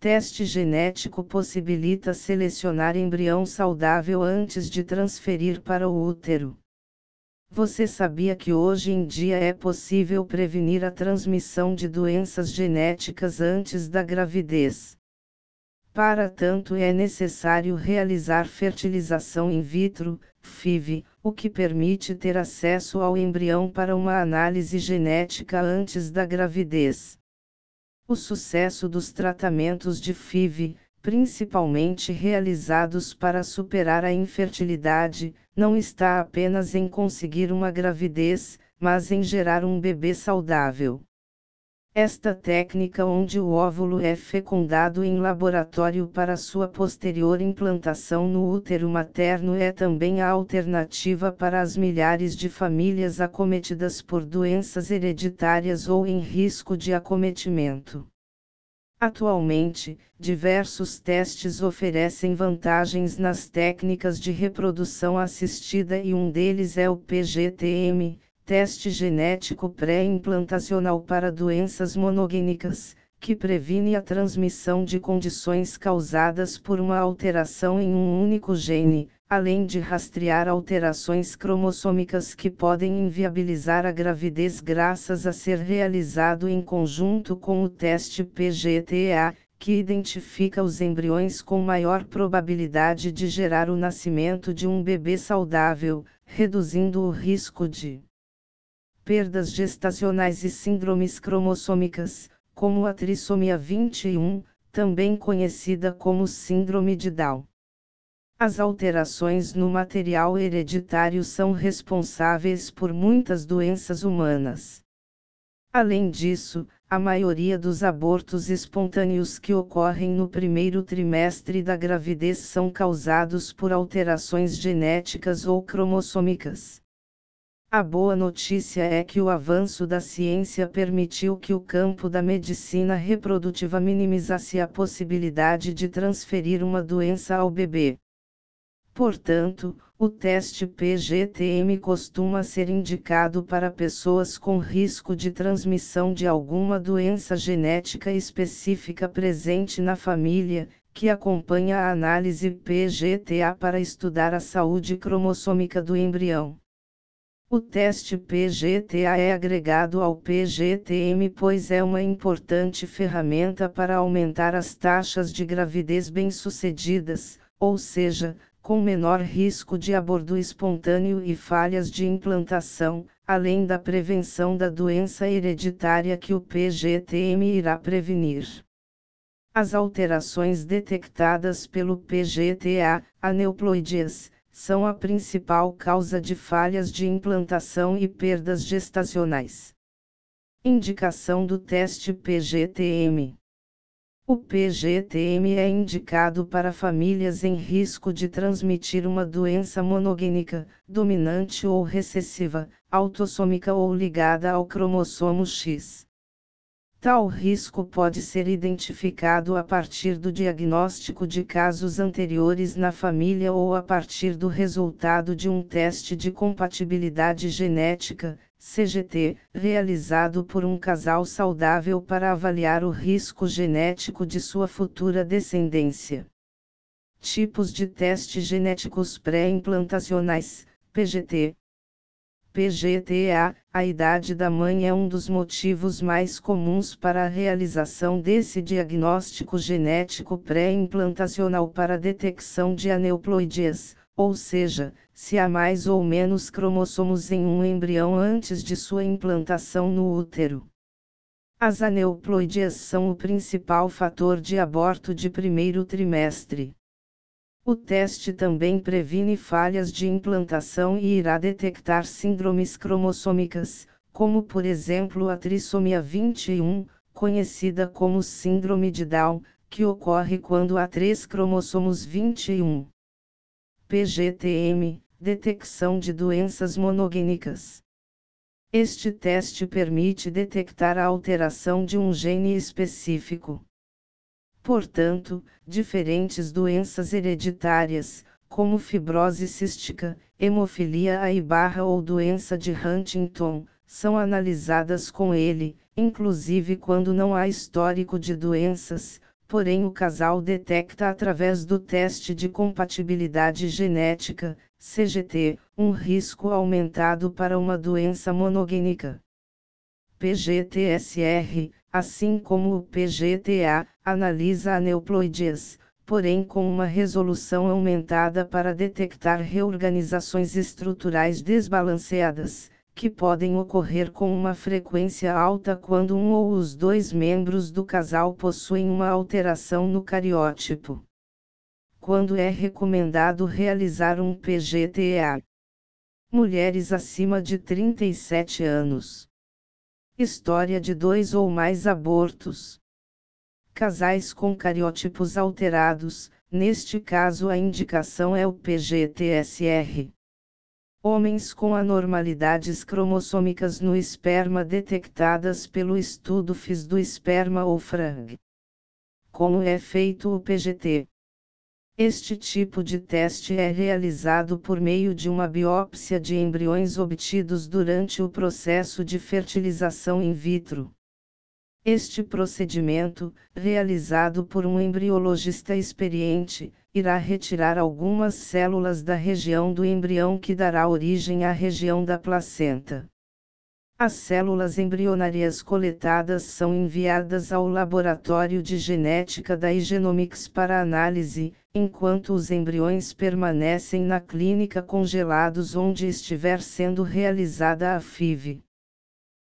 teste genético possibilita selecionar embrião saudável antes de transferir para o útero. Você sabia que hoje em dia é possível prevenir a transmissão de doenças genéticas antes da gravidez? Para tanto, é necessário realizar fertilização in vitro, FIV, o que permite ter acesso ao embrião para uma análise genética antes da gravidez. O sucesso dos tratamentos de FIV, principalmente realizados para superar a infertilidade, não está apenas em conseguir uma gravidez, mas em gerar um bebê saudável. Esta técnica onde o óvulo é fecundado em laboratório para sua posterior implantação no útero materno é também a alternativa para as milhares de famílias acometidas por doenças hereditárias ou em risco de acometimento. Atualmente, diversos testes oferecem vantagens nas técnicas de reprodução assistida e um deles é o PGTM, teste genético pré-implantacional para doenças monogênicas, que previne a transmissão de condições causadas por uma alteração em um único gene, além de rastrear alterações cromossômicas que podem inviabilizar a gravidez graças a ser realizado em conjunto com o teste PGTA, que identifica os embriões com maior probabilidade de gerar o nascimento de um bebê saudável, reduzindo o risco de perdas gestacionais e síndromes cromossômicas, como a trissomia 21, também conhecida como síndrome de Down. As alterações no material hereditário são responsáveis por muitas doenças humanas. Além disso, a maioria dos abortos espontâneos que ocorrem no primeiro trimestre da gravidez são causados por alterações genéticas ou cromossômicas. A boa notícia é que o avanço da ciência permitiu que o campo da medicina reprodutiva minimizasse a possibilidade de transferir uma doença ao bebê. Portanto, o teste PGTM costuma ser indicado para pessoas com risco de transmissão de alguma doença genética específica presente na família, que acompanha a análise PGTA para estudar a saúde cromossômica do embrião. O teste PGTA é agregado ao PGTM pois é uma importante ferramenta para aumentar as taxas de gravidez bem-sucedidas, ou seja, com menor risco de aborto espontâneo e falhas de implantação, além da prevenção da doença hereditária que o PGTM irá prevenir. As alterações detectadas pelo PGTA, aneuploidias, são a principal causa de falhas de implantação e perdas gestacionais. Indicação do teste PGTM o PGTM é indicado para famílias em risco de transmitir uma doença monogênica, dominante ou recessiva, autossômica ou ligada ao cromossomo X. Tal risco pode ser identificado a partir do diagnóstico de casos anteriores na família ou a partir do resultado de um teste de compatibilidade genética, CGT, realizado por um casal saudável para avaliar o risco genético de sua futura descendência. Tipos de testes genéticos pré-implantacionais, PGT. PGTA, a idade da mãe é um dos motivos mais comuns para a realização desse diagnóstico genético pré-implantacional para detecção de aneuploidias, ou seja, se há mais ou menos cromossomos em um embrião antes de sua implantação no útero. As aneuploidias são o principal fator de aborto de primeiro trimestre. O teste também previne falhas de implantação e irá detectar síndromes cromossômicas, como por exemplo a trissomia 21, conhecida como síndrome de Down, que ocorre quando há três cromossomos 21. PGTM, detecção de doenças monogênicas. Este teste permite detectar a alteração de um gene específico. Portanto, diferentes doenças hereditárias, como fibrose cística, hemofilia A ou doença de Huntington, são analisadas com ele, inclusive quando não há histórico de doenças, porém o casal detecta através do teste de compatibilidade genética, CGT, um risco aumentado para uma doença monogênica. PGTSR, assim como o PGTA, analisa aneuploidias, porém com uma resolução aumentada para detectar reorganizações estruturais desbalanceadas, que podem ocorrer com uma frequência alta quando um ou os dois membros do casal possuem uma alteração no cariótipo. Quando é recomendado realizar um PGTA? Mulheres acima de 37 anos. História de dois ou mais abortos. Casais com cariótipos alterados, neste caso a indicação é o PGTSR. Homens com anormalidades cromossômicas no esperma detectadas pelo estudo FIS do esperma ou FRAG. Como é feito o PGT? Este tipo de teste é realizado por meio de uma biópsia de embriões obtidos durante o processo de fertilização in vitro. Este procedimento, realizado por um embriologista experiente, irá retirar algumas células da região do embrião que dará origem à região da placenta. As células embrionárias coletadas são enviadas ao laboratório de genética da Igenomics para análise, enquanto os embriões permanecem na clínica congelados onde estiver sendo realizada a FIV.